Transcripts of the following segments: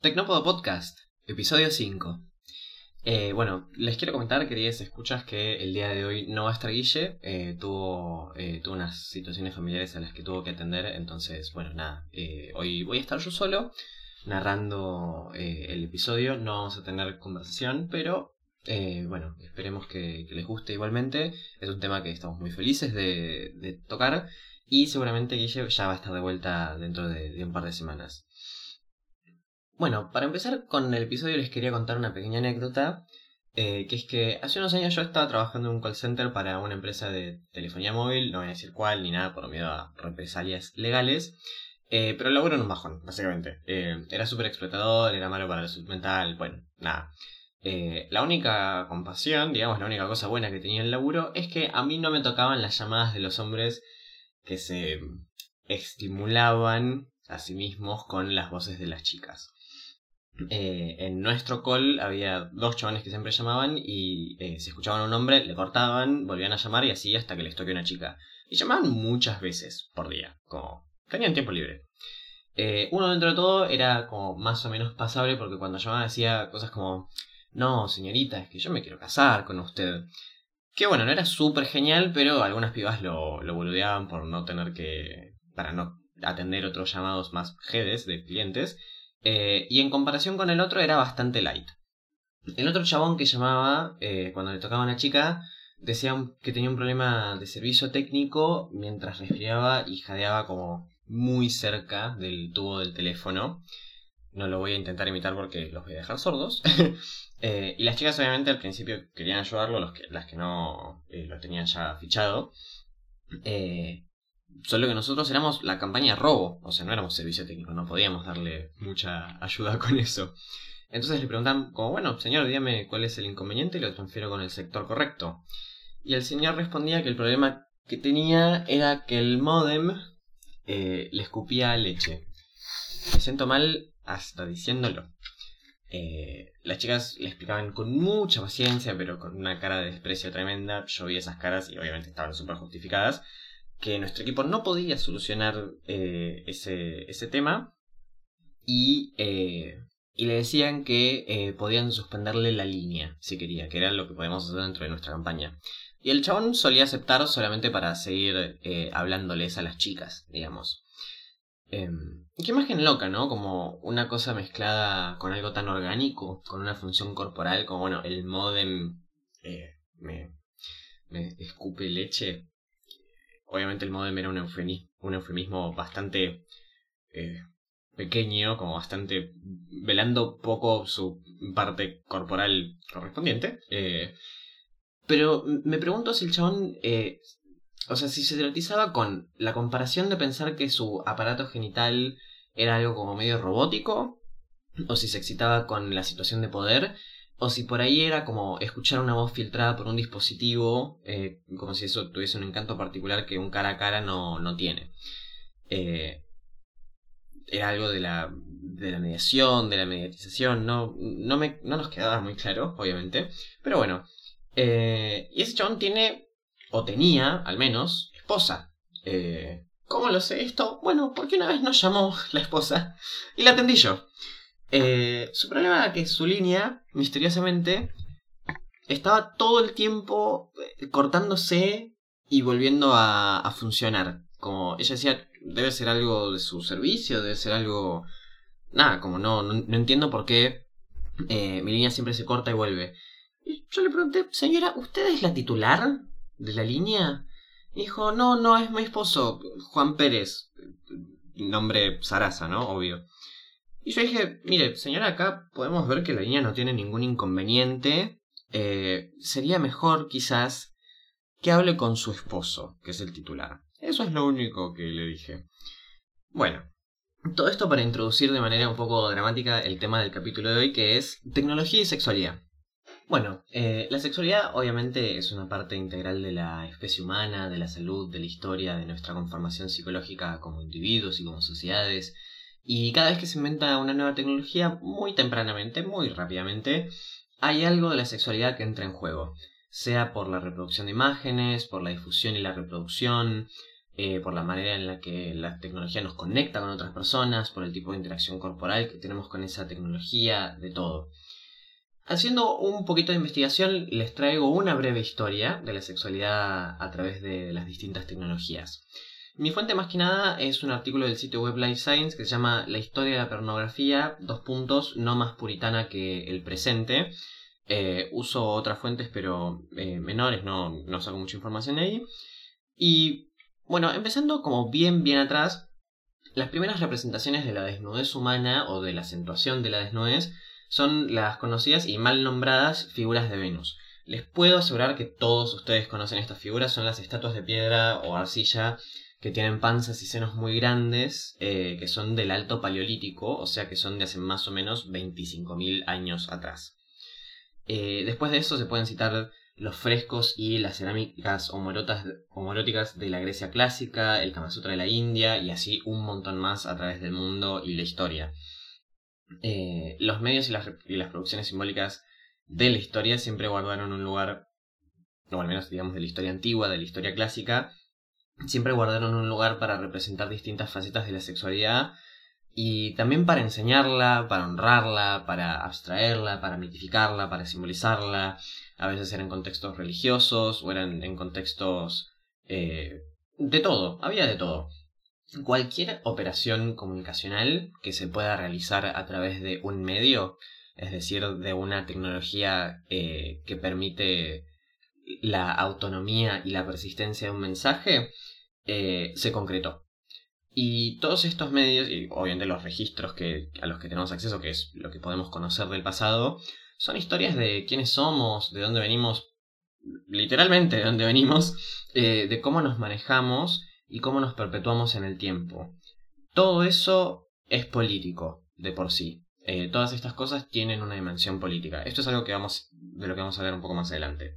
Tecnópodo Podcast, episodio 5. Eh, bueno, les quiero comentar, queridas escuchas, que el día de hoy no va a estar Guille. eh, tuvo, eh, tuvo unas situaciones familiares a las que tuvo que atender. Entonces, bueno, nada. hoy voy a estar yo solo narrando el episodio. No vamos a tener conversación, pero bueno, esperemos que, les guste igualmente. Es un tema que estamos muy felices de, de tocar. Y seguramente Guille ya va a estar de vuelta dentro de, de un par de semanas. Bueno, para empezar con el episodio les quería contar una pequeña anécdota, eh, que es que hace unos años yo estaba trabajando en un call center para una empresa de telefonía móvil, no voy a decir cuál ni nada por miedo a represalias legales, eh, pero laburo en un bajón, básicamente. Eh, era súper explotador, era malo para la salud mental, bueno, nada. Eh, la única compasión, digamos, la única cosa buena que tenía el laburo es que a mí no me tocaban las llamadas de los hombres que se estimulaban a sí mismos con las voces de las chicas. Eh, en nuestro call había dos chavales que siempre llamaban y eh, si escuchaban un hombre le cortaban, volvían a llamar y así hasta que les toque una chica. Y llamaban muchas veces por día, como tenían tiempo libre. Eh, uno dentro de todo era como más o menos pasable porque cuando llamaba decía cosas como, no señorita, es que yo me quiero casar con usted. Que bueno, no era súper genial, pero algunas pibas lo, lo boludeaban por no tener que, para no atender otros llamados más jedes de clientes. Eh, y en comparación con el otro era bastante light. El otro chabón que llamaba eh, cuando le tocaba a una chica decía que tenía un problema de servicio técnico mientras resfriaba y jadeaba como muy cerca del tubo del teléfono. No lo voy a intentar imitar porque los voy a dejar sordos. eh, y las chicas obviamente al principio querían ayudarlo, los que, las que no lo tenían ya fichado. Solo que nosotros éramos la campaña robo, o sea, no éramos servicio técnico, no podíamos darle mucha ayuda con eso. Entonces le preguntan, como, bueno, señor, dígame cuál es el inconveniente y lo transfiero con el sector correcto. Y el señor respondía que el problema que tenía era que el modem eh, le escupía leche. Me siento mal hasta diciéndolo. Eh, las chicas le explicaban con mucha paciencia, pero con una cara de desprecio tremenda. Yo vi esas caras y obviamente estaban súper justificadas que nuestro equipo no podía solucionar eh, ese, ese, tema y, eh, y, le decían que eh, podían suspenderle la línea si quería, que era lo que podíamos hacer dentro de nuestra campaña. Y el chabón solía aceptar solamente para seguir hablándoles a las chicas, digamos. Em, qué imagen loca, ¿no? Como una cosa mezclada con algo tan orgánico, con una función corporal, como bueno, el modem me, me escupe leche, obviamente el modem era un eufemismo, un eufemismo bastante eh, pequeño, como bastante velando poco su parte corporal correspondiente. Eh, pero me pregunto si el chabón, eh, o sea, si se dramatizaba con la comparación de pensar que su aparato genital era algo como medio robótico, o si se excitaba con la situación de poder, o si por ahí era como escuchar una voz filtrada por un dispositivo, eh, como si eso tuviese un encanto particular que un cara a cara no, no tiene. Eh, era algo de la, de la mediación, de la mediatización, no, no, me, no nos quedaba muy claro, obviamente. Pero bueno, eh, y ese chabón tiene, o tenía al menos, esposa. ¿Cómo lo sé esto? Bueno, porque una vez nos llamó la esposa y la atendí yo. Eh, su problema era que su línea, misteriosamente, estaba todo el tiempo eh, cortándose y volviendo a, funcionar. Como ella decía, debe ser algo de su servicio, debe ser algo... Nada, como no, no, no entiendo por qué eh, mi línea siempre se corta y vuelve. Y yo le pregunté, señora, ¿usted es la titular de la línea? Y dijo, no, no, es mi esposo, Juan Pérez. Nombre Sarasa, ¿no? Obvio. Y yo dije, mire, señora, acá podemos ver que la línea no tiene ningún inconveniente. Eh, sería mejor quizás que hable con su esposo, que es el titular. Eso es lo único que le dije. Bueno, todo esto para introducir de manera un poco dramática el tema del capítulo de hoy, que es tecnología y sexualidad. Bueno, eh, la sexualidad obviamente es una parte integral de la especie humana, de la salud, de la historia, de nuestra conformación psicológica como individuos y como sociedades. Y cada vez que se inventa una nueva tecnología, muy tempranamente, muy rápidamente, hay algo de la sexualidad que entra en juego. Sea por la reproducción de imágenes, por la difusión y la reproducción, eh, por la manera en la que la tecnología nos conecta con otras personas, por el tipo de interacción corporal que tenemos con esa tecnología, de todo. Haciendo un poquito de investigación, les traigo una breve historia de la sexualidad a través de las distintas tecnologías. Mi fuente más que nada es un artículo del sitio web Life Science que se llama La historia de la pornografía, dos puntos, no más puritana que el presente. Eh, uso otras fuentes pero eh, menores, no, no saco mucha información de ahí. Y bueno, empezando como bien, bien atrás, las primeras representaciones de la desnudez humana o de la acentuación de la desnudez son las conocidas y mal nombradas figuras de Venus. Les puedo asegurar que todos ustedes conocen estas figuras, son las estatuas de piedra o arcilla que tienen panzas y senos muy grandes, eh, que son del alto paleolítico, o sea que son de hace más o menos 25.000 años atrás. Eh, después de eso se pueden citar los frescos y las cerámicas homoróticas de la Grecia clásica, el Kama Sutra de la India y así un montón más a través del mundo y la historia. Eh, los medios y las, y las producciones simbólicas de la historia siempre guardaron un lugar, o al menos digamos de la historia antigua, de la historia clásica, siempre guardaron un lugar para representar distintas facetas de la sexualidad y también para enseñarla, para honrarla, para abstraerla, para mitificarla, para simbolizarla. A veces eran contextos religiosos o eran en contextos eh, de todo, había de todo. Cualquier operación comunicacional que se pueda realizar a través de un medio, es decir, de una tecnología eh, que permite la autonomía y la persistencia de un mensaje, eh, se concretó. Y todos estos medios, y obviamente los registros que, a los que tenemos acceso, que es lo que podemos conocer del pasado, son historias de quiénes somos, de dónde venimos, literalmente de dónde venimos, eh, de cómo nos manejamos y cómo nos perpetuamos en el tiempo. Todo eso es político de por sí. Eh, todas estas cosas tienen una dimensión política. Esto es algo que vamos, de lo que vamos a ver un poco más adelante.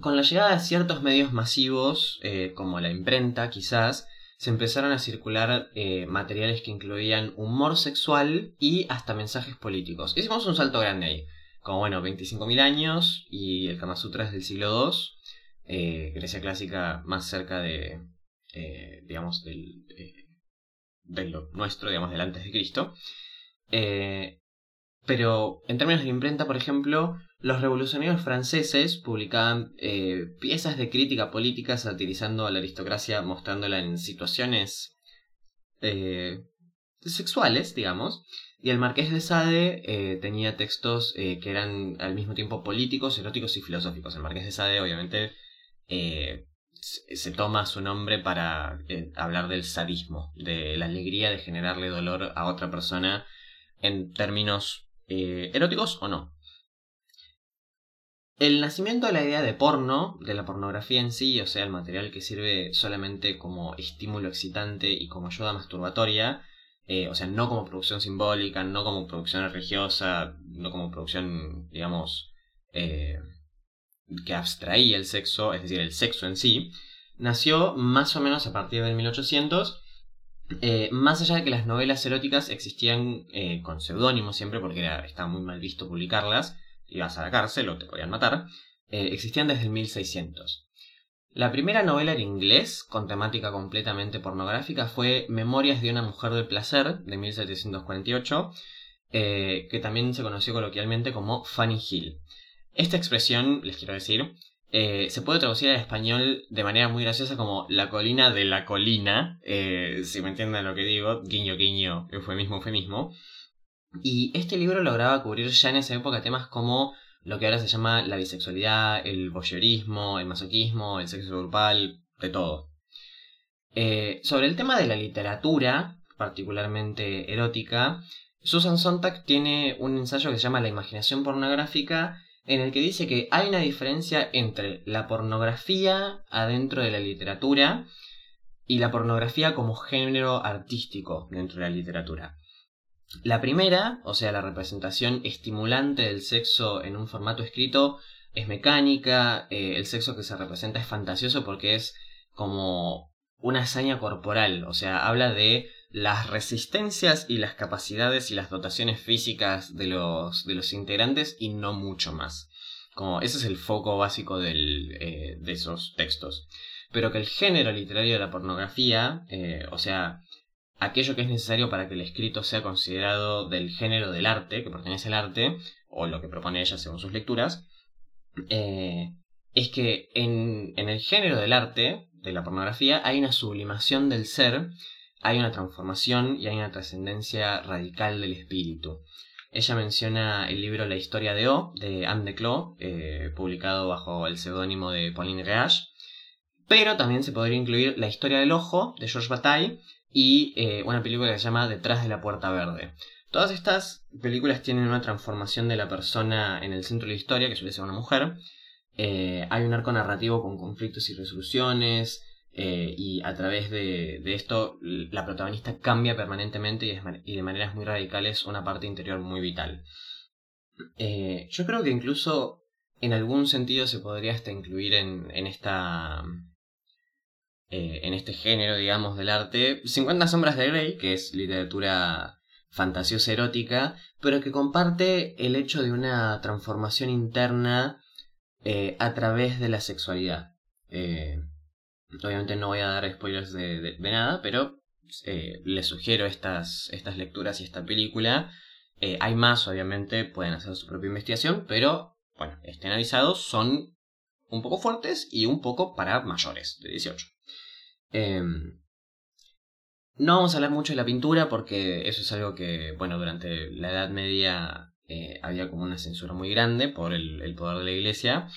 Con la llegada de ciertos medios masivos, eh, como la imprenta quizás, se empezaron a circular eh, materiales que incluían humor sexual y hasta mensajes políticos. Hicimos un salto grande ahí. Como bueno, 25.000 años y el Kama Sutra es del siglo II. Eh, Grecia clásica más cerca de, eh, digamos, del, de lo nuestro, digamos, del antes de Cristo. pero en términos de imprenta, por ejemplo, los revolucionarios franceses publicaban eh, piezas de crítica política satirizando a la aristocracia, mostrándola en situaciones eh, sexuales, digamos. Y el marqués de Sade eh, tenía textos que eran al mismo tiempo políticos, eróticos y filosóficos. El marqués de Sade, obviamente, se toma su nombre para hablar del sadismo, de la alegría de generarle dolor a otra persona en términos eróticos o no. El nacimiento de la idea de porno, de la pornografía en sí, o sea, el material que sirve solamente como estímulo excitante y como ayuda masturbatoria, eh, o sea, no como producción simbólica, no como producción religiosa, no como producción, digamos, eh, que abstraía el sexo, es decir, el sexo en sí, nació más o menos a partir del 1800, eh, más allá de que las novelas eróticas existían con seudónimo siempre, porque era, estaba muy mal visto publicarlas, ibas a la cárcel o te podían matar, eh, existían desde el 1600. La primera novela en inglés, con temática completamente pornográfica, fue Memorias de una mujer del placer, de 1748, eh, que también se conoció coloquialmente como Fanny Hill. Esta expresión, les quiero decir, eh, se puede traducir al español de manera muy graciosa como la colina de la colina, si me entienden lo que digo, guiño guiño, eufemismo eufemismo. Y este libro lograba cubrir ya en esa época temas como lo que ahora se llama la bisexualidad, el voyeurismo, el masoquismo, el sexo grupal, de todo. Eh, sobre el tema de la literatura, particularmente erótica, Susan Sontag tiene un ensayo que se llama La imaginación pornográfica, en el que dice que hay una diferencia entre la pornografía adentro de la literatura y la pornografía como género artístico dentro de la literatura. La primera, o sea, la representación estimulante del sexo en un formato escrito, es mecánica, eh, el sexo que se representa es fantasioso porque es como una hazaña corporal, o sea, habla de las resistencias y las capacidades y las dotaciones físicas de los, de los integrantes y no mucho más. Como ese es el foco básico del, eh, de esos textos. pero que el género literario de la pornografía, eh, o sea, aquello que es necesario para que el escrito sea considerado del género del arte, que pertenece al arte, o lo que propone ella según sus lecturas, eh, es que en, en el género del arte, de la pornografía, hay una sublimación del ser, hay una transformación y hay una trascendencia radical del espíritu. Ella menciona el libro La historia de O, de Anne de Clos, eh, publicado bajo el seudónimo de Pauline Reage. Pero también se podría incluir La historia del ojo, de Georges Bataille, y eh, una película que se llama Detrás de la puerta verde. Todas estas películas tienen una transformación de la persona en el centro de la historia, que suele ser una mujer. Eh, hay un arco narrativo con conflictos y resoluciones, eh, y a través de, esto la protagonista cambia permanentemente y, de maneras muy radicales una parte interior muy vital. Yo creo que incluso en algún sentido se podría hasta incluir en, esta... Eh, en este género, digamos, del arte, 50 sombras de Grey, que es literatura fantasiosa erótica, pero que comparte el hecho de una transformación interna a través de la sexualidad. Obviamente no voy a dar spoilers de, nada, pero eh, les sugiero estas, estas lecturas y esta película. Eh, hay más, obviamente, pueden hacer su propia investigación, pero bueno, estén avisados, son un poco fuertes y un poco para mayores de 18. Em, no vamos a hablar mucho de la pintura porque eso es algo que, bueno, durante la Edad Media eh, había como una censura muy grande por el, poder de la iglesia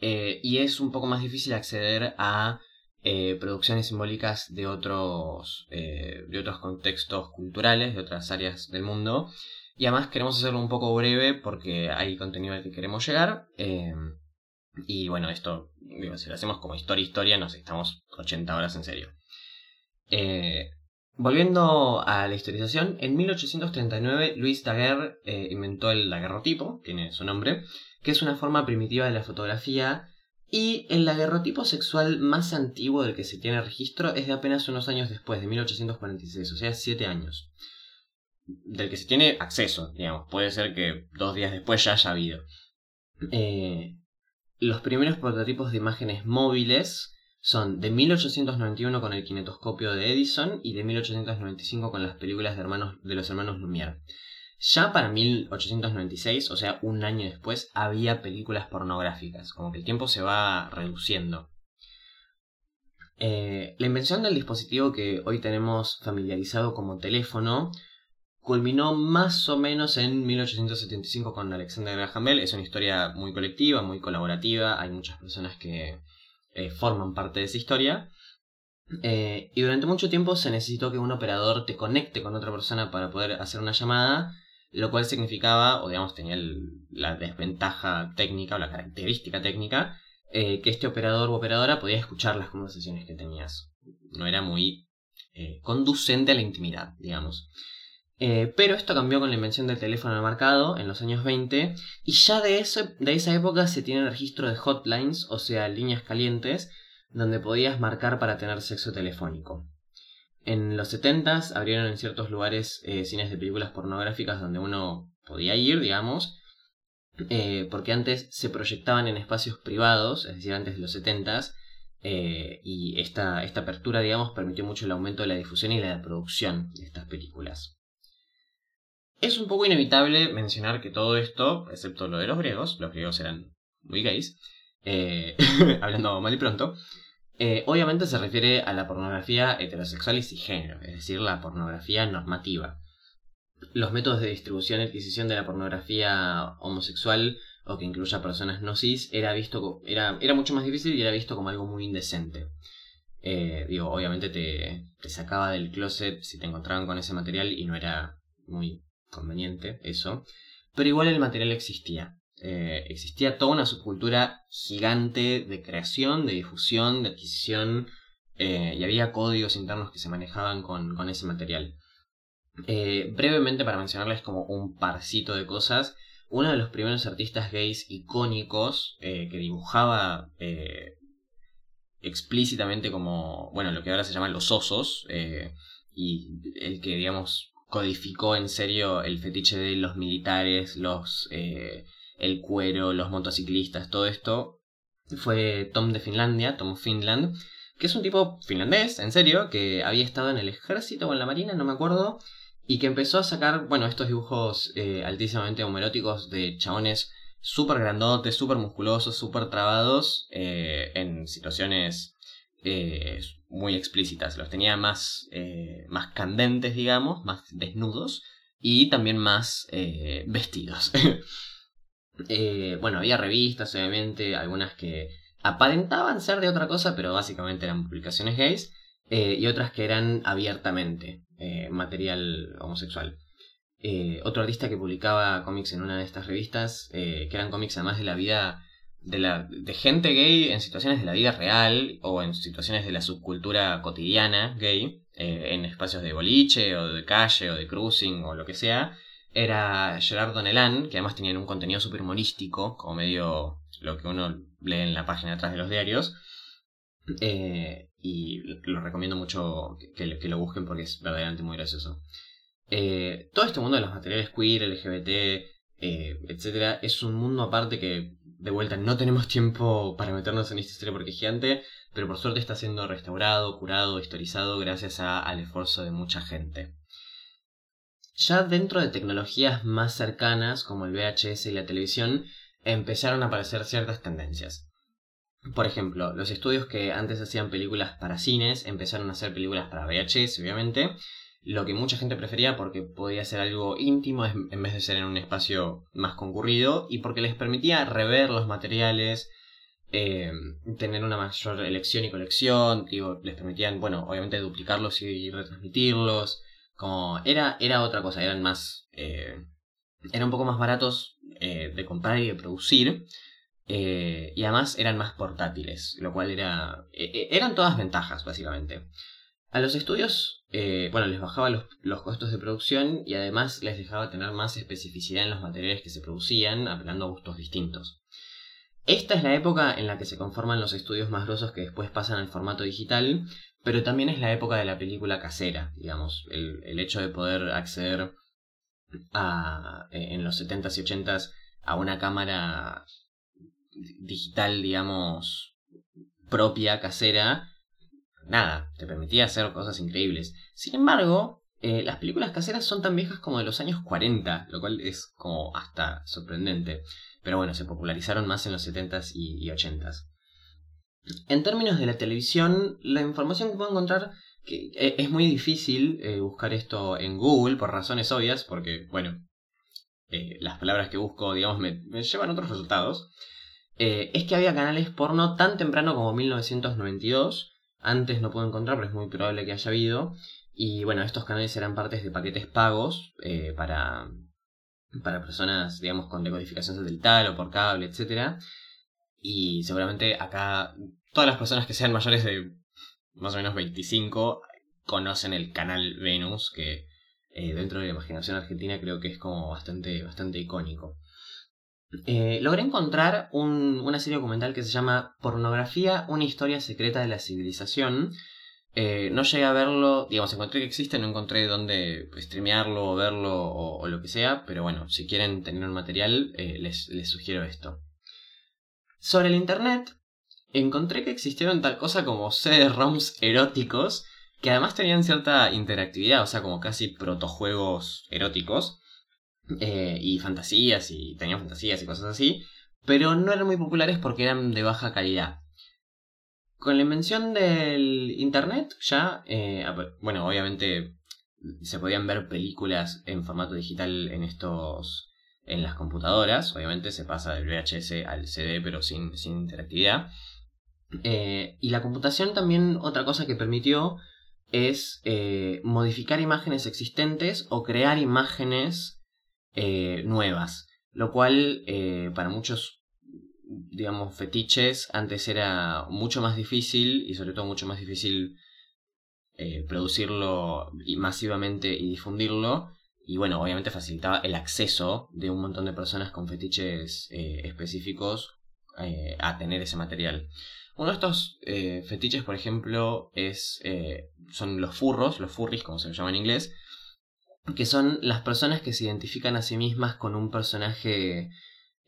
y es un poco más difícil acceder a eh, producciones simbólicas de otros, eh, de otros contextos culturales, de otras áreas del mundo. Y además queremos hacerlo un poco breve porque hay contenido al que queremos llegar. Eh, y bueno, esto, digo, si lo hacemos como historia, historia, nos estamos 80 horas en serio. volviendo a la historización, en 1839 Louis Daguerre inventó el daguerrotipo, tiene su nombre, que es una forma primitiva de la fotografía y el aguerrotipo sexual más antiguo del que se tiene registro es de apenas unos años después, de 1846, o sea, siete años. Del que se tiene acceso, digamos. Puede ser que dos días después ya haya habido. Eh, los primeros prototipos de imágenes móviles son de 1891 con el kinetoscopio de Edison y de 1895 con las películas de, hermanos, de los hermanos Lumière. Ya para 1896, o sea, un año después, había películas pornográficas, como que el tiempo se va reduciendo. Eh, la invención del dispositivo que hoy tenemos familiarizado como teléfono culminó más o menos en 1875 con Alexander Graham Bell. Es una historia muy colectiva, muy colaborativa, hay muchas personas que eh, forman parte de esa historia. Eh, y durante mucho tiempo se necesitó que un operador te conecte con otra persona para poder hacer una llamada lo cual significaba, o digamos tenía la desventaja técnica o la característica técnica, eh, que este operador o operadora podía escuchar las conversaciones que tenías. No era muy conducente a la intimidad, digamos. Eh, pero esto cambió con la invención del teléfono de marcado en los años 20 y ya de, de esa época se tiene registro de hotlines, o sea, líneas calientes, donde podías marcar para tener sexo telefónico. En los 70 abrieron en ciertos lugares eh, cines de películas pornográficas donde uno podía ir, digamos, eh, porque antes se proyectaban en espacios privados, es decir, antes de los 70 eh, y esta, esta apertura, digamos, permitió mucho el aumento de la difusión y la producción de estas películas. Es un poco inevitable mencionar que todo esto, excepto lo de los griegos, los griegos eran muy gays, hablando mal y pronto, eh, obviamente se refiere a la pornografía heterosexual y cisgénero, es decir, la pornografía normativa. Los métodos de distribución y adquisición de la pornografía homosexual o que incluya personas no cis era visto era, era mucho más difícil y era visto como algo muy indecente. Eh, digo, obviamente te, te sacaba del closet si te encontraban con ese material y no era muy conveniente eso. Pero igual el material existía. Eh, existía toda una subcultura gigante de creación, de difusión, de adquisición, eh, y había códigos internos que se manejaban con, ese material. Eh, brevemente, para mencionarles como un parcito de cosas, uno de los primeros artistas gays icónicos que dibujaba explícitamente como, bueno, lo que ahora se llaman los osos, y el que, digamos, codificó en serio el fetiche de los militares, los el cuero, los motociclistas, todo esto, fue Tom de Finlandia, Tom Finland, que es un tipo finlandés, en serio, que había estado en el ejército o en la marina, no me acuerdo, y que empezó a sacar, bueno, estos dibujos eh, altísimamente homoeróticos de chabones súper grandotes, súper musculosos, súper trabados, eh, en situaciones eh, muy explícitas. Los tenía más, más candentes, digamos, más desnudos, y también más vestidos. bueno, había revistas, obviamente, algunas que aparentaban ser de otra cosa, pero básicamente eran publicaciones gays, eh, y otras que eran abiertamente eh, material homosexual. Eh, otro artista que publicaba cómics en una de estas revistas, que eran cómics además de la vida de, la, de gente gay en situaciones de la vida real o en situaciones de la subcultura cotidiana gay, en espacios de boliche o de calle o de cruising o lo que sea, era Gerard Donnellan, que además tenían un contenido súper humorístico, como medio lo que uno lee en la página atrás de los diarios. Eh, y lo recomiendo mucho que, lo busquen porque es verdaderamente muy gracioso. Eh, todo este mundo de los materiales queer, LGBT, eh, etcétera, es un mundo aparte que, de vuelta, no tenemos tiempo para meternos en esta historia porque es gigante, pero por suerte está siendo restaurado, curado, historizado gracias al esfuerzo de mucha gente. Ya dentro de tecnologías más cercanas, como el VHS y la televisión, empezaron a aparecer ciertas tendencias. Por ejemplo, los estudios que antes hacían películas para cines empezaron a hacer películas para VHS, obviamente, lo que mucha gente prefería porque podía ser algo íntimo en vez de ser en un espacio más concurrido y porque les permitía rever los materiales, eh, tener una mayor elección y colección, les permitían, bueno, obviamente duplicarlos y retransmitirlos, como era, era otra cosa, eran más, eh, eran un poco más baratos eh, de comprar y de producir. Y además eran más portátiles, lo cual era... Eran todas ventajas, básicamente. A los estudios, eh, bueno, les bajaba los, los, costos de producción y además les dejaba tener más especificidad en los materiales que se producían, apelando a gustos distintos. Esta es la época en la que se conforman los estudios más grosos que después pasan al formato digital, pero también es la época de la película casera, digamos, el, el hecho de poder acceder en los 70s y 80s a una cámara digital, digamos, propia, casera, nada, te permitía hacer cosas increíbles. Sin embargo, eh, las películas caseras son tan viejas como de los años 40, lo cual es como hasta sorprendente. Pero bueno, se popularizaron más en los 70s y, 80s. En términos de la televisión, la información que puedo encontrar que eh, es muy difícil eh, buscar esto en Google por razones obvias, porque, bueno, las palabras que busco, digamos, me, llevan otros resultados. es que había canales porno tan temprano como 1992. Antes no puedo encontrar, pero es muy probable que haya habido. Y bueno, estos canales eran partes de paquetes pagos para, para personas, digamos, con decodificación satelital o por cable, etc. Y seguramente acá todas las personas que sean mayores de más o menos 25 conocen el canal Venus, que eh, dentro de la imaginación argentina creo que es como bastante, bastante icónico. Eh, logré encontrar una serie documental que se llama Pornografía, una historia secreta de la civilización. Eh, no llegué a verlo, digamos, encontré que existe, no encontré dónde streamearlo o verlo o, lo que sea, pero bueno, si quieren tener un material, les, les sugiero esto. Sobre el Internet, encontré que existieron tal cosa como CD-ROMs eróticos que además tenían cierta interactividad, o sea, como casi protojuegos eróticos eh, y fantasías y tenían fantasías y cosas así, pero no eran muy populares porque eran de baja calidad. Con la invención del Internet ya, eh, bueno, obviamente se podían ver películas en formato digital en estos en las computadoras, obviamente se pasa del VHS al CD pero sin, sin interactividad. Eh, y la computación también otra cosa que permitió es modificar imágenes existentes o crear imágenes eh, nuevas. Lo cual para muchos, digamos, fetiches antes era mucho más difícil y sobre todo mucho más difícil producirlo masivamente y difundirlo. Y bueno, obviamente facilitaba el acceso de un montón de personas con fetiches específicos a tener ese material. Uno de estos eh, fetiches, por ejemplo, es, eh, son los furros, los furries, como se los llama en inglés, que son las personas que se identifican a sí mismas con un personaje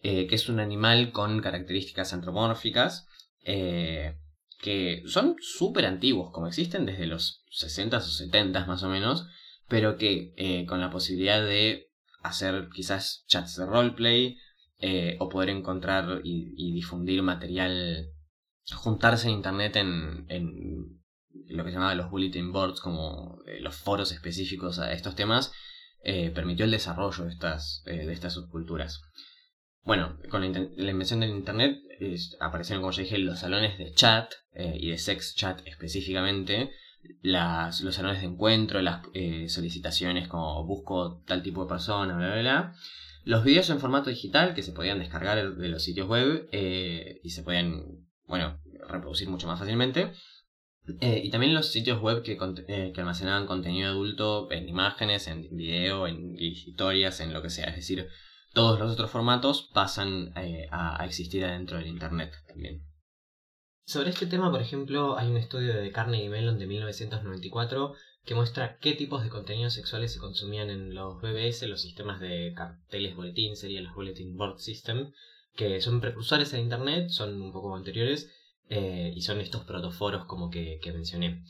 eh, que es un animal con características antropomórficas, que que son súper antiguos, como existen desde los 60s o 70s más o menos, pero que eh, con la posibilidad de hacer quizás chats de roleplay eh, o poder encontrar y, difundir material, juntarse en internet en lo que se llamaba los bulletin boards, como eh, los foros específicos a estos temas, permitió el desarrollo de estas, de estas subculturas. Bueno, con la, invención del Internet aparecieron, como ya dije, los salones de chat y de sex chat específicamente, las, los salones de encuentro, las eh, solicitaciones como busco tal tipo de persona, bla, bla, bla. Los videos en formato digital que se podían descargar de los sitios web eh, y se podían, bueno, reproducir mucho más fácilmente. Eh, y también los sitios web que, que, almacenaban contenido adulto en imágenes, en video, en historias, en lo que sea. Es decir, todos los otros formatos pasan a, a existir adentro del Internet también. Sobre este tema, por ejemplo, hay un estudio de Carnegie Mellon de 1994 que muestra qué tipos de contenidos sexuales se consumían en los BBS, los sistemas de carteles boletín, serían los Bulletin Board System, que son precursores en Internet, son un poco anteriores, eh, y son estos protoforos como que, mencioné.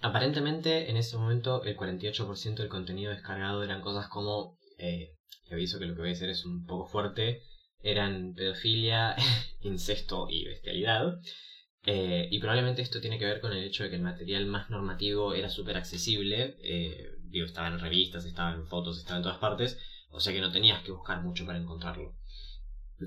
Aparentemente, en ese momento, el 48% del contenido descargado eran cosas como, eh, aviso que lo que voy a decir es un poco fuerte, eran pedofilia, incesto y bestialidad. Eh, y probablemente esto tiene que ver con el hecho de que el material más normativo era súper accesible. Estaba en revistas, estaba en fotos, estaba en todas partes. O sea que no tenías que buscar mucho para encontrarlo.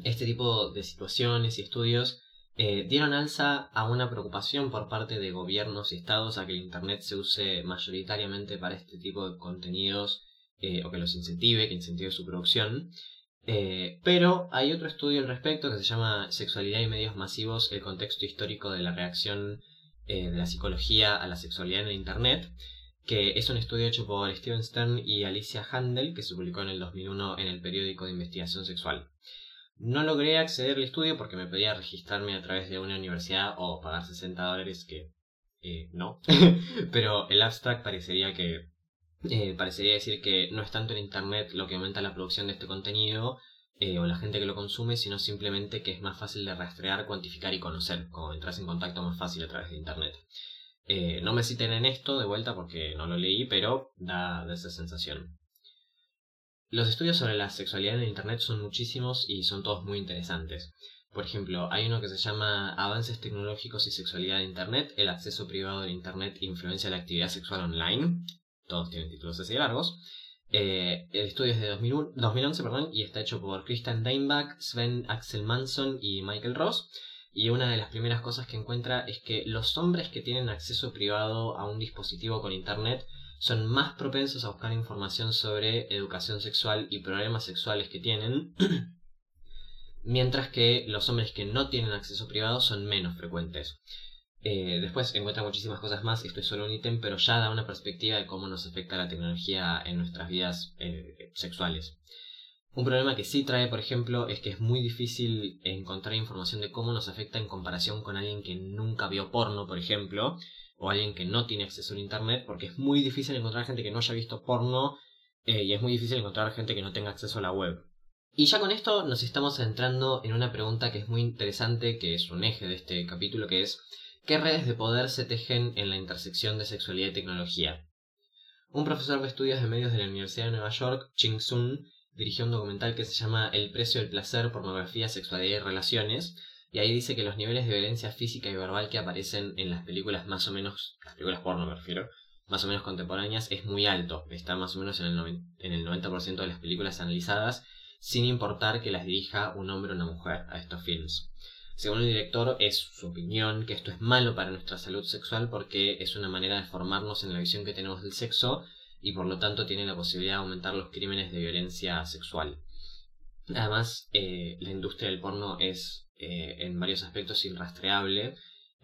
Este tipo de situaciones y estudios eh, dieron alza a una preocupación por parte de gobiernos y estados a que el Internet se use mayoritariamente para este tipo de contenidos o que los incentive, que incentive su producción. Eh, pero hay otro estudio al respecto que se llama Sexualidad y medios masivos, el contexto histórico de la reacción eh, de la psicología a la sexualidad en el Internet, que es un estudio hecho por Steven Stern y Alicia Handel, que se publicó en el 2001 en el periódico de investigación sexual. No logré acceder al estudio porque me pedía registrarme a través de una universidad o pagar 60 dólares, que eh, no, pero el abstract parecería que eh, parecería decir que no es tanto el Internet lo que aumenta la producción de este contenido eh, o la gente que lo consume, sino simplemente que es más fácil de rastrear, cuantificar y conocer, como entras en contacto más fácil a través de Internet. No me citen en esto de vuelta porque no lo leí, pero da, esa sensación. Los estudios sobre la sexualidad en Internet son muchísimos y son todos muy interesantes. Por ejemplo, hay uno que se llama Avances tecnológicos y sexualidad en Internet, el acceso privado de Internet influencia la actividad sexual online, todos tienen títulos así largos. Eh, el estudio es de 2011 perdón, y está hecho por Christian Deinbach, Sven Axel Manson y Michael Ross. Y una de las primeras cosas que encuentra es que los hombres que tienen acceso privado a un dispositivo con internet son más propensos a buscar información sobre educación sexual y problemas sexuales que tienen, mientras que los hombres que no tienen acceso privado son menos frecuentes. Eh, después encuentra muchísimas cosas más, esto es solo un ítem, pero ya da una perspectiva de cómo nos afecta la tecnología en nuestras vidas eh, sexuales. Un problema que sí trae, por ejemplo, es que es muy difícil encontrar información de cómo nos afecta en comparación con alguien que nunca vio porno, por ejemplo, o alguien que no tiene acceso a Internet, porque es muy difícil encontrar gente que no haya visto porno eh, y es muy difícil encontrar gente que no tenga acceso a la web. Y ya con esto nos estamos entrando en una pregunta que es muy interesante, que es un eje de este capítulo, que es ¿Qué redes de poder se tejen en la intersección de sexualidad y tecnología? Un profesor de estudios de medios de la Universidad de Nueva York, Ching Sun, dirigió un documental que se llama El precio del placer, pornografía, sexualidad y relaciones, y ahí dice que los niveles de violencia física y verbal que aparecen en las películas más o menos, las películas porno me refiero, más o menos contemporáneas, es muy alto, está más o menos en el, en el 90% de las películas analizadas, sin importar que las dirija un hombre o una mujer a estos films. Según el director, es su opinión que esto es malo para nuestra salud sexual porque es una manera de formarnos en la visión que tenemos del sexo y por lo tanto tiene la posibilidad de aumentar los crímenes de violencia sexual. Además, eh, la industria del porno es eh, en varios aspectos irrastreable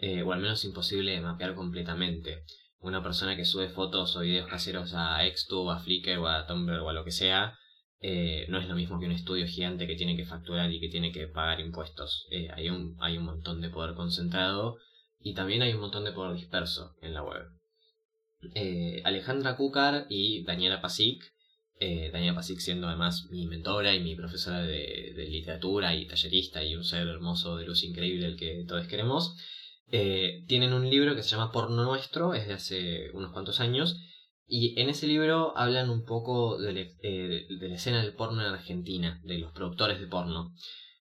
eh, o al menos imposible de mapear completamente. Una persona que sube fotos o videos caseros a Xtube, a Flickr o a Tumblr o a lo que sea eh, no es lo mismo que un estudio gigante que tiene que facturar y que tiene que pagar impuestos. Eh, hay, un, hay un montón de poder concentrado y también hay un montón de poder disperso en la web. Alejandra Kukar y Daniela Pasic, Daniela Pasic siendo además mi mentora y mi profesora de, literatura y tallerista y un ser hermoso de luz increíble el que todos queremos, eh, tienen un libro que se llama Porno Nuestro, es de hace unos cuantos años, y en ese libro hablan un poco de, la- eh, escena del porno en Argentina, de los productores de porno.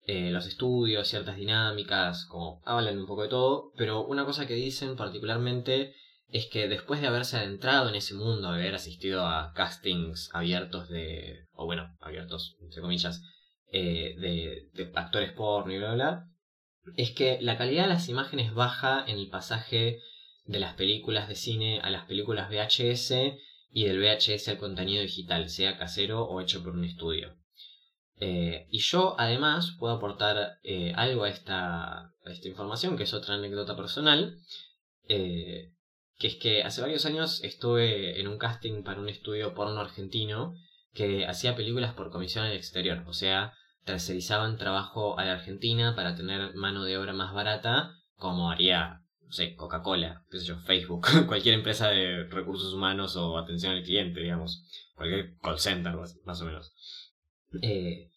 Eh, los estudios, ciertas dinámicas, como hablan un poco de todo, pero una cosa que dicen particularmente es que después de haberse adentrado en ese mundo, haber asistido a castings abiertos de, o bueno, abiertos, entre comillas, eh, de, de actores porno y bla, bla, bla, es que la calidad de las imágenes baja en el pasaje de las películas de cine a las películas VHS y del VHS al contenido digital, sea casero o hecho por un estudio. Eh, y yo además puedo aportar eh, algo a esta, esta información, que es otra anécdota personal, que es que hace varios años estuve en un casting para un estudio porno argentino que hacía películas por comisión al exterior, o sea, tercerizaban trabajo a la Argentina para tener mano de obra más barata, como haría, no sé, Coca-Cola, qué sé yo, Facebook, cualquier empresa de recursos humanos o atención al cliente, digamos, cualquier call center, más, más o menos. Eh,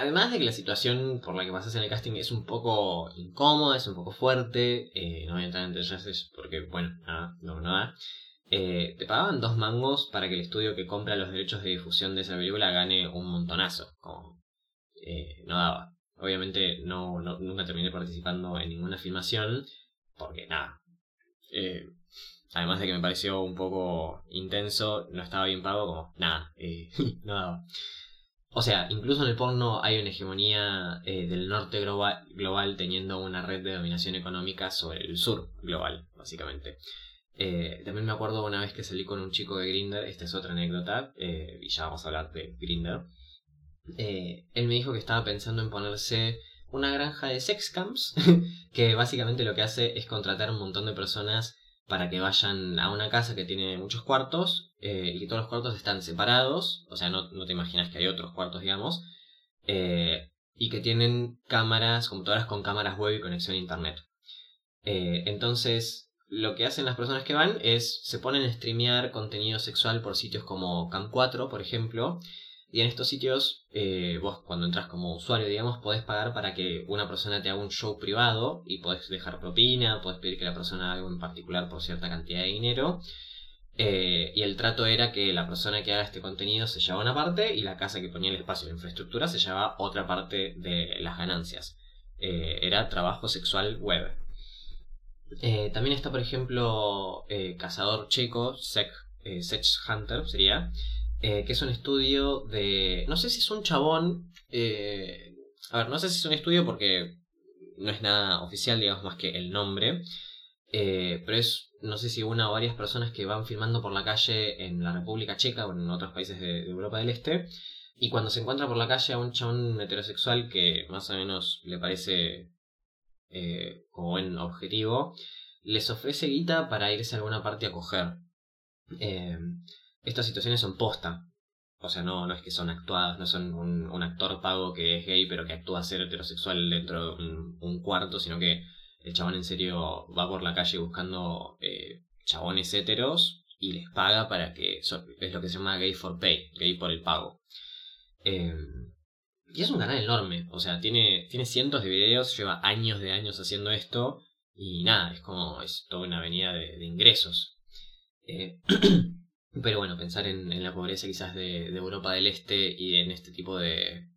además de que la situación por la que pasas en el casting es un poco incómoda, es un poco fuerte, eh, no voy a entrar en detalles porque, bueno, nada, no, no da. Eh, te pagaban dos mangos para que el estudio que compra los derechos de difusión de esa película gane un montonazo. Como, eh, no daba. Obviamente no, nunca terminé participando en ninguna filmación porque nada. eh, además de que me pareció un poco intenso, no estaba bien pago, como nada, no daba. O sea, incluso en el porno hay una hegemonía eh, del norte global, teniendo una red de dominación económica sobre el sur global, básicamente. Eh, también me acuerdo una vez que salí con un chico de Grinder, esta es otra anécdota, eh, y ya vamos a hablar de Grinder. él me dijo que estaba pensando en ponerse una granja de sex camps, que básicamente lo que hace es contratar un montón de personas para que vayan a una casa que tiene muchos cuartos eh, y que todos los cuartos están separados, o sea, no, no te imaginas que hay otros cuartos, digamos, eh, y que tienen cámaras, computadoras con cámaras web y conexión a internet. Eh, entonces, lo que hacen las personas que van es se ponen a streamear contenido sexual por sitios como Cam4, por ejemplo, y en estos sitios, eh, vos cuando entras como usuario, digamos, podés pagar para que una persona te haga un show privado y podés dejar propina, podés pedir que la persona haga algo en particular por cierta cantidad de dinero. Eh, y el trato era que la persona que haga este contenido se llevaba una parte y la casa que ponía el espacio de infraestructura se llevaba otra parte de las ganancias. Eh, era trabajo sexual web. También está, por ejemplo, Cazador Checo, eh, Sech Hunter sería, eh, que es un estudio de... No sé si es un chabón... eh, a ver, no sé si es un estudio porque no es nada oficial, digamos, más que el nombre. eh, pero es, no sé si una o varias personas que van filmando por la calle en la República Checa o en otros países de, Europa del Este. Y cuando se encuentra por la calle a un chabón heterosexual que más o menos le parece eh, como buen objetivo, les ofrece guita para irse a alguna parte a coger. Eh, estas situaciones son posta. O sea, no, no es que son actuadas, no son un, actor pago que es gay pero que actúa ser heterosexual dentro de un, cuarto, sino que el chabón en serio va por la calle buscando eh, chabones heteros y les paga para que... es lo que se llama gay for pay, gay por el pago. Eh, y es un canal enorme, o sea, tiene, tiene cientos de videos, lleva años de años haciendo esto y nada, es como, es toda una avenida de, de ingresos. Eh, pero bueno, pensar en, en la pobreza quizás de, de Europa del Este y en este tipo de...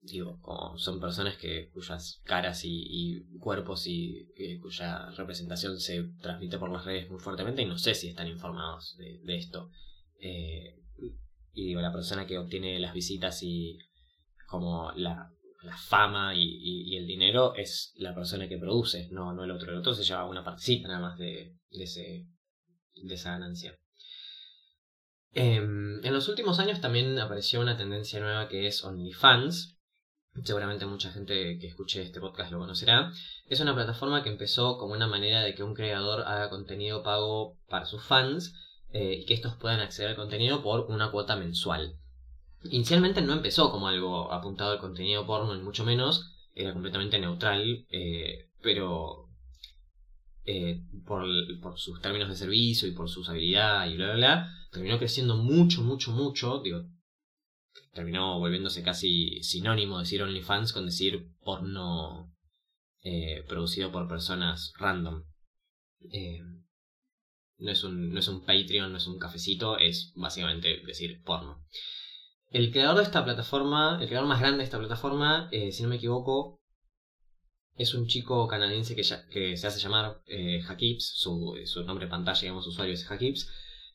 Digo, como son personas que cuyas caras y, y cuerpos y eh, cuya representación se transmite por las redes muy fuertemente y no sé si están informados de, de esto. Eh, y digo, la persona que obtiene las visitas y como la, fama y el dinero es la persona que produce, no, no el otro. El otro se lleva una partecita nada más de, de, ese, de esa ganancia. Em, en los últimos años también apareció una tendencia nueva que es OnlyFans. Seguramente mucha gente que escuche este podcast lo conocerá. Es una plataforma que empezó como una manera de que un creador haga contenido pago para sus fans eh, y que estos puedan acceder al contenido por una cuota mensual. Inicialmente no empezó como algo apuntado al contenido porno, ni mucho menos, era completamente neutral, eh, pero eh, por, por sus términos de servicio y por su usabilidad y bla bla bla, terminó creciendo mucho, mucho, mucho, digo, terminó volviéndose casi sinónimo decir OnlyFans con decir porno eh, producido por personas random. Eh, no, es un, no es un Patreon, no es un cafecito, es básicamente decir porno. El creador de esta plataforma, el creador más grande de esta plataforma, eh, si no me equivoco, es un chico canadiense que, que se hace llamar eh, su, su, nombre de pantalla, digamos, usuario es Hakips.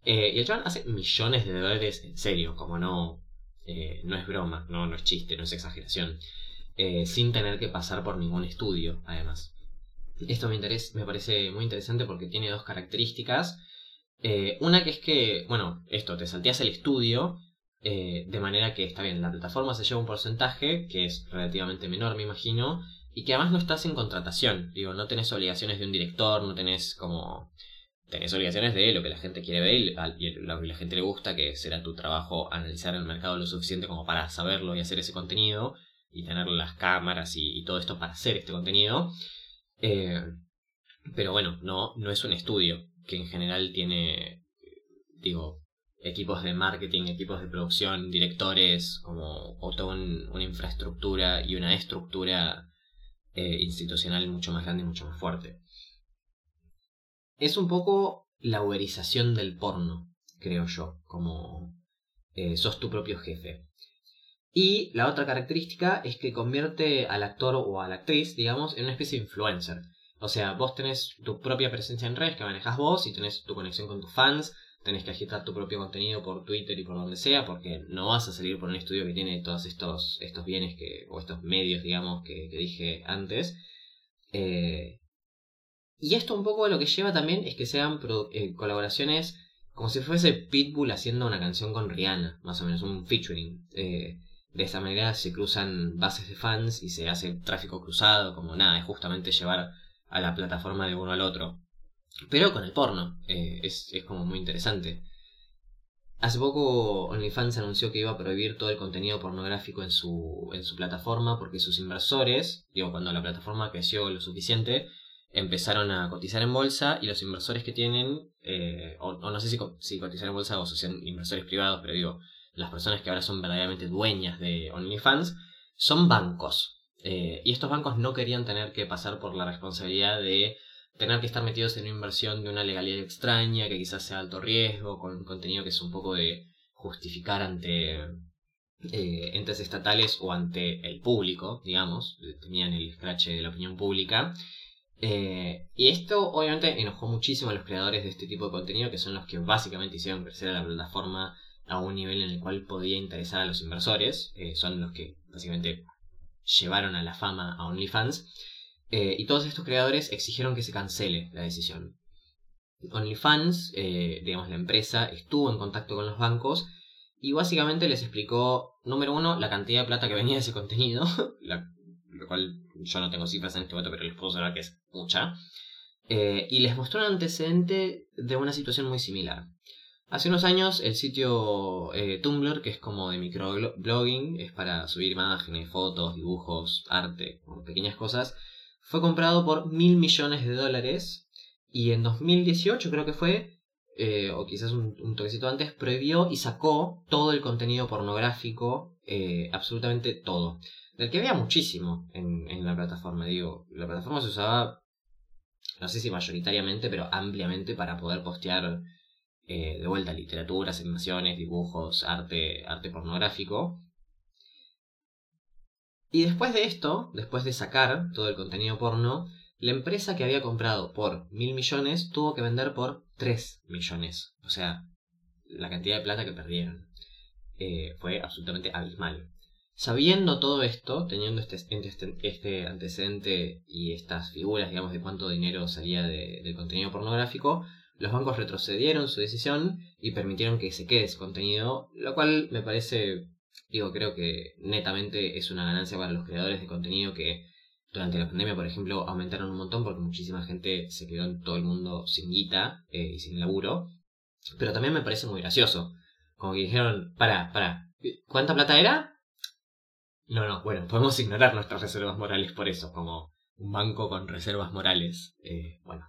Y el chaval hace millones de dólares en serio, como no, no es broma, no, no es chiste, no es exageración. Eh, sin tener que pasar por ningún estudio, además. Esto me, me parece muy interesante porque tiene dos características. Eh, una que es que, bueno, esto, te salteas el estudio, eh, de manera que está bien, la plataforma se lleva un porcentaje, que es relativamente menor, me imagino, y que además no estás en contratación. Digo, no tenés obligaciones de un director, no tenés como. Tenés obligaciones de lo que la gente quiere ver y lo que la gente le gusta, que será tu trabajo analizar el mercado lo suficiente como para saberlo y hacer ese contenido y tener las cámaras y, todo esto para hacer este contenido. Eh, pero bueno, no, no es un estudio que en general tiene, digo, equipos de marketing, equipos de producción, directores, como toda una infraestructura y una estructura eh, institucional mucho más grande y mucho más fuerte. Es un poco la uberización del porno, creo yo, como eh, sos tu propio jefe. Y la otra característica es que convierte al actor o a la actriz, digamos, en una especie de influencer. O sea, vos tenés tu propia presencia en redes que manejas vos y tenés tu conexión con tus fans, tenés que agitar tu propio contenido por Twitter y por donde sea, porque no vas a salir por un estudio que tiene todos estos, estos bienes que, o estos medios, digamos, que, dije antes. Eh, y esto un poco lo que lleva también es que sean eh, colaboraciones como si fuese Pitbull haciendo una canción con Rihanna, más o menos, un featuring. Eh, de esta manera se cruzan bases de fans y se hace tráfico cruzado, como nada, es justamente llevar a la plataforma de uno al otro. Pero con el porno, eh, es, es, como muy interesante. Hace poco OnlyFans anunció que iba a prohibir todo el contenido pornográfico en su, en su plataforma porque sus inversores, digo, cuando la plataforma creció lo suficiente, empezaron a cotizar en bolsa y los inversores que tienen, eh, o, no sé si, cotizar en bolsa o si son inversores privados, pero digo, las personas que ahora son verdaderamente dueñas de OnlyFans, son bancos. Eh, y estos bancos no querían tener que pasar por la responsabilidad de tener que estar metidos en una inversión de una legalidad extraña, que quizás sea alto riesgo, con contenido que es un poco de justificar ante eh, entes estatales o ante el público, digamos, tenían el escrache de la opinión pública. Eh, y esto obviamente enojó muchísimo a los creadores de este tipo de contenido, que son los que básicamente hicieron crecer a la plataforma a un nivel en el cual podía interesar a los inversores, eh, son los que básicamente llevaron a la fama a OnlyFans, eh, y todos estos creadores exigieron que se cancele la decisión. OnlyFans, digamos la empresa, estuvo en contacto con los bancos y básicamente les explicó, número uno, la cantidad de plata que venía de ese contenido, lo cual yo no tengo cifras en este momento, pero les puedo saber que es mucha, y les mostró un antecedente de una situación muy similar. Hace unos años el sitio eh, Tumblr, que es como de microblogging, es para subir imágenes, fotos, dibujos, arte, pequeñas cosas, fue comprado por mil millones de dólares y en 2018 creo que fue, eh, o quizás un, toquecito antes, prohibió y sacó todo el contenido pornográfico, eh, absolutamente todo. Del que había muchísimo en, la plataforma, digo, la plataforma se usaba, no sé si mayoritariamente, pero ampliamente para poder postear eh, de vuelta literaturas, animaciones, dibujos, arte, arte pornográfico. Y después de esto, después de sacar todo el contenido porno, la empresa que había comprado por mil millones tuvo que vender por tres millones. O sea, la cantidad de plata que perdieron. Eh, fue absolutamente abismal. Sabiendo todo esto, teniendo este, este, este, antecedente y estas figuras, digamos, de cuánto dinero salía del contenido pornográfico, los bancos retrocedieron su decisión y permitieron que se quede ese contenido, lo cual me parece, digo, creo que netamente es una ganancia para los creadores de contenido que durante la pandemia, por ejemplo, aumentaron un montón porque muchísima gente se quedó en todo el mundo sin guita eh, y sin laburo. Pero también me parece muy gracioso. Como que dijeron, para, para, ¿cuánta plata era? No, no, bueno, podemos ignorar nuestras reservas morales por eso, como un banco con reservas morales. Eh, bueno,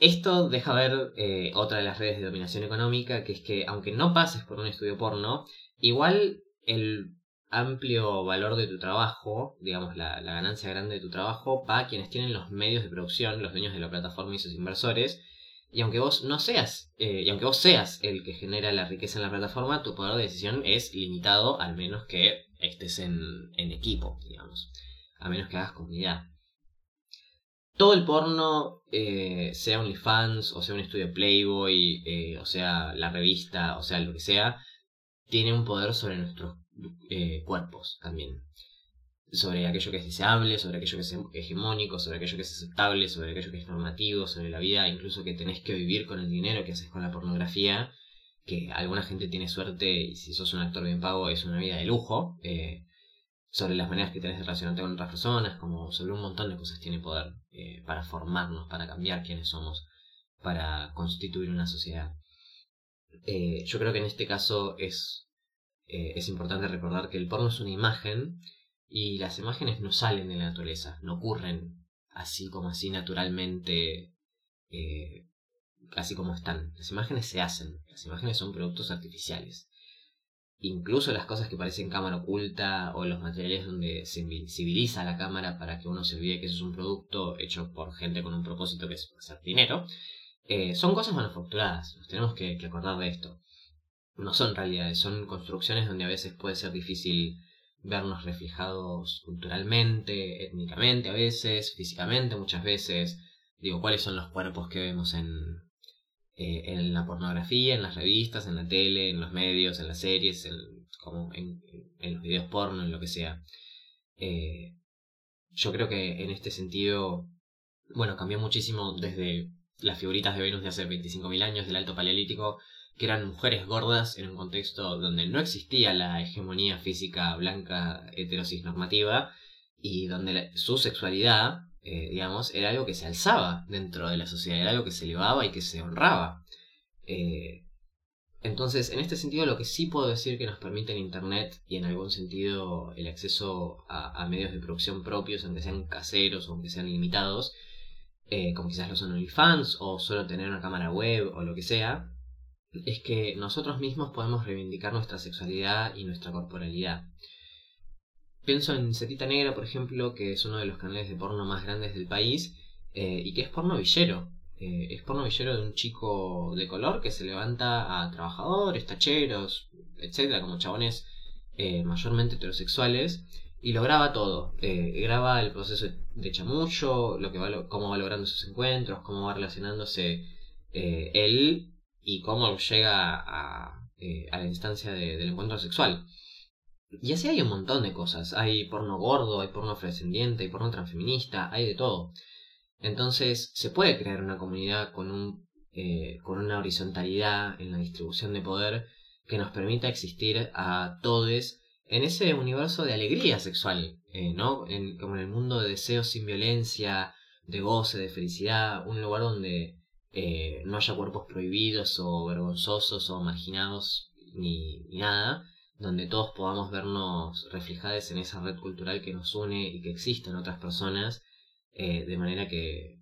esto deja ver eh, otra de las redes de dominación económica, que es que aunque no pases por un estudio porno, igual el amplio valor de tu trabajo, digamos, la, ganancia grande de tu trabajo, va a quienes tienen los medios de producción, los dueños de la plataforma y sus inversores. Y aunque vos no seas, eh, y aunque vos seas el que genera la riqueza en la plataforma, tu poder de decisión es limitado, al menos que estés en, en equipo, digamos. A menos que hagas comunidad. Todo el porno, eh, sea OnlyFans, o sea un estudio Playboy, eh, o sea la revista, o sea lo que sea, tiene un poder sobre nuestros eh, cuerpos también. Sobre aquello que es deseable, sobre aquello que es hegemónico, sobre aquello que es aceptable, sobre aquello que es normativo, sobre la vida, incluso que tenés que vivir con el dinero que haces con la pornografía, que alguna gente tiene suerte y si sos un actor bien pago es una vida de lujo, eh, sobre las maneras que tenés de relacionarte con otras personas, como sobre un montón de cosas tiene poder eh, para formarnos, para cambiar quiénes somos, para constituir una sociedad. yo creo que en este caso es eh, es importante recordar que el porno es una imagen y las imágenes no salen de la naturaleza, no ocurren así como así naturalmente, eh, así como están. Las imágenes se hacen, las imágenes son productos artificiales. Incluso las cosas que parecen cámara oculta o los materiales donde se civiliza la cámara para que uno se olvide que eso es un producto hecho por gente con un propósito que es hacer dinero, eh, son cosas manufacturadas. Nos tenemos que acordar de esto no son realidades, son construcciones donde a veces puede ser difícil vernos reflejados culturalmente, étnicamente a veces, físicamente muchas veces. Digo, ¿cuáles son los cuerpos que vemos en, eh, en la pornografía, en las revistas, en la tele, en los medios, en las series, en, como en, los videos porno, en lo que sea? Eh, yo creo que en este sentido, bueno, cambió muchísimo desde las figuritas de Venus de hace 25.000 años, del Alto Paleolítico, que eran mujeres gordas en un contexto donde no existía la hegemonía física blanca heterosis normativa y donde su sexualidad, eh, digamos, era algo que se alzaba dentro de la sociedad, era algo que se elevaba y que se honraba. Eh, entonces, en este sentido, lo que sí puedo decir que nos permite Internet y en algún sentido el acceso a, medios de producción propios, aunque sean caseros o aunque sean limitados, eh, como quizás lo son OnlyFans o solo tener una cámara web o lo que sea, es que nosotros mismos podemos reivindicar nuestra sexualidad y nuestra corporalidad. Pienso en Setita Negra, por ejemplo, que es uno de los canales de porno más grandes del país eh, y que es porno villero. Eh, es porno villero de un chico de color que se levanta a trabajadores, tacheros, etcétera, como chabones eh, mayormente heterosexuales y lo graba todo. graba el proceso de chamullo, lo que va, cómo va logrando sus encuentros, cómo va relacionándose él y cómo llega a, eh, a la instancia del encuentro sexual. Y así hay un montón de cosas. Hay porno gordo, hay porno afrodescendiente, hay porno transfeminista, hay de todo. Entonces se puede crear una comunidad con, un, eh, con una horizontalidad en la distribución de poder que nos permita existir a todos en ese universo de alegría sexual, eh, ¿no? Como en el mundo de deseos sin violencia, de goce, de felicidad, un lugar donde eh, no haya cuerpos prohibidos o vergonzosos o marginados ni, nada, donde todos podamos vernos reflejados en esa red cultural que nos une y que existen otras personas, eh, de manera que,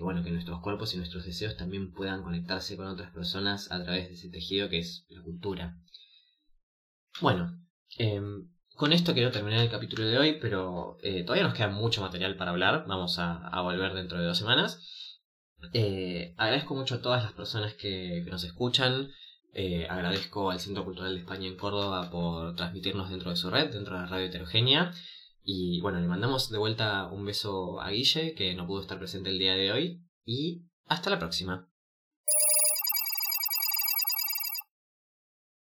bueno, que nuestros cuerpos y nuestros deseos también puedan conectarse con otras personas a través de ese tejido que es la cultura. Bueno, em, con esto quiero terminar el capítulo de hoy, pero eh, todavía nos queda mucho material para hablar, vamos a volver dentro de dos semanas. Eh, agradezco mucho a todas las personas que, nos escuchan. Eh, agradezco al Centro Cultural de España en Córdoba por transmitirnos dentro de su red, dentro de la radio heterogénea. Y bueno, le mandamos de vuelta un beso a Guille, que no pudo estar presente el día de hoy. Y hasta la próxima.